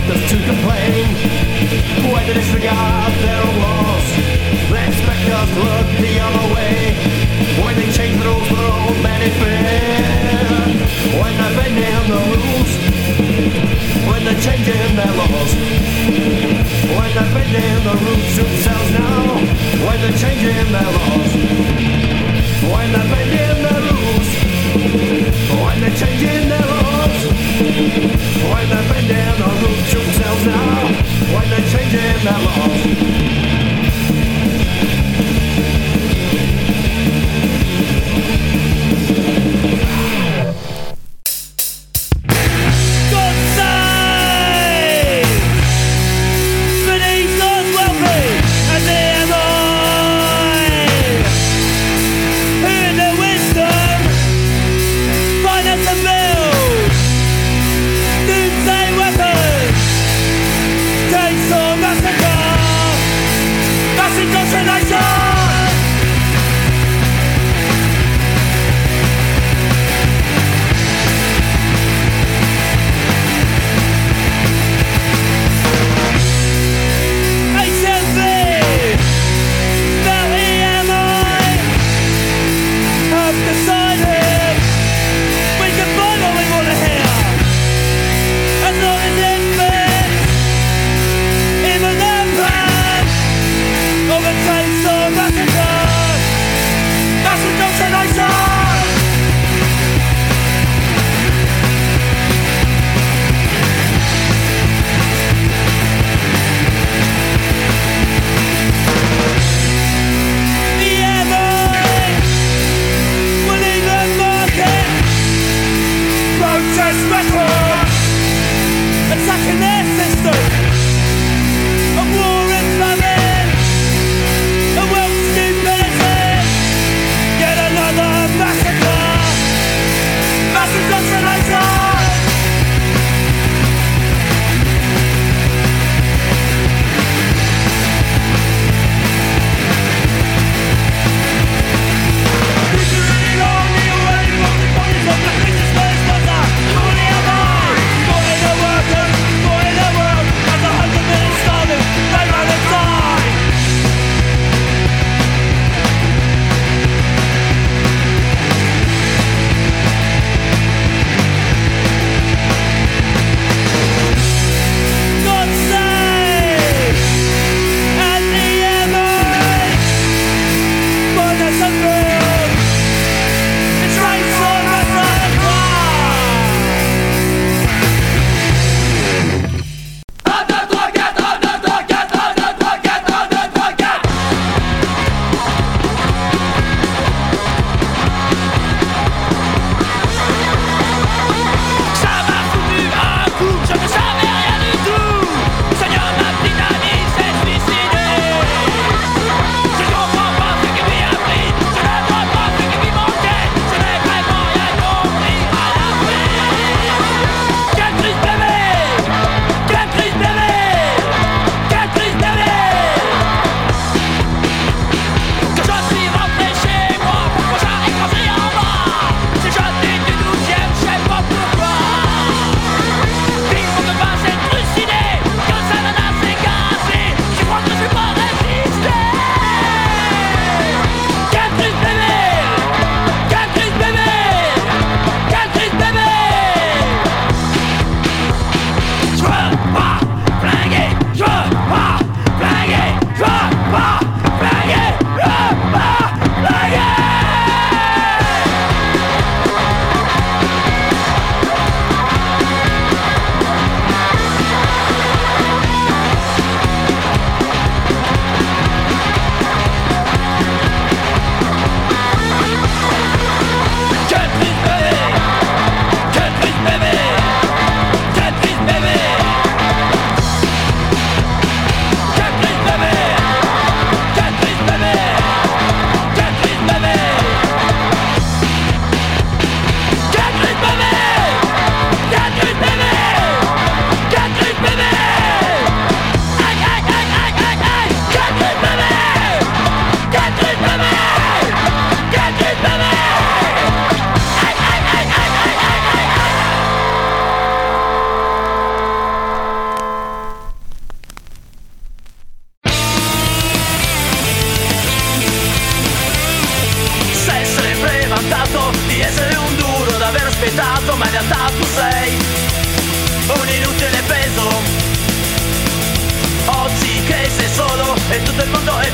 expect us to complain. When they disregard their laws, they expect us to look the other way. When they change the rules for their own benefit. When they're bending the rules. When they're changing their laws. When they're bending the rules themselves now. When they're changing their laws. When they're bending the rules. When they're changing their laws. When they're now. When they're changing their laws.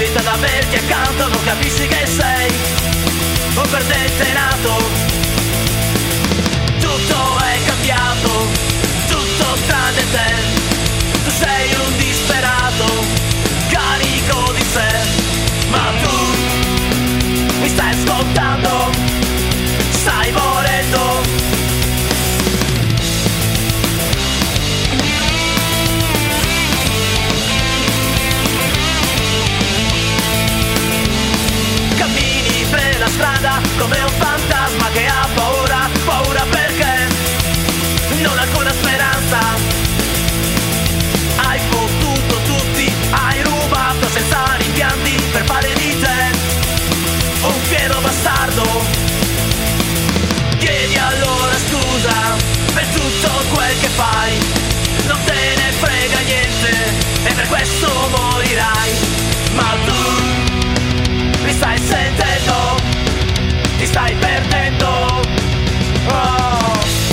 Evita di averti accanto Non capisci che sei. Un perdente nato Tutto è cambiato, tutto tranne te. Tu sei un disperato, carico di sé. Ma tu mi stai ascoltando, stai morendo strada come un fantasma che ha paura, paura perché non ha alcuna speranza. Hai fottuto tutti, hai rubato senza rimpianti per fare di te un fiero bastardo. Chiedi allora scusa per tutto quel che fai, non te ne frega niente e per questo morirai. Ma tu mi stai sentendo, ti stai perdendo. Oh.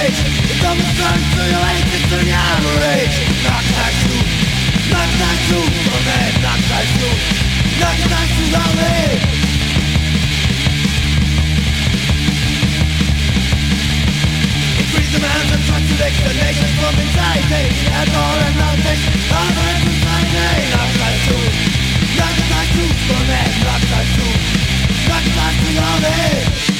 Out the mate. The turn to your late, it's an average. Knock, knock, two. Knock, knock, two. Oh man, knock, knock, two. Knock, knock, two down the. Increase demands and trust to explanation from inside. Take alcohol and non-take. Other and society. Knock, knock, two. Knock, knock, two. Oh man, knock, knock, two. Knock, knock, two down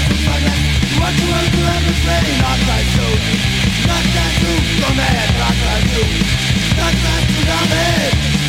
to? Not you. Not that you. Go mad. Not like you. Not like you.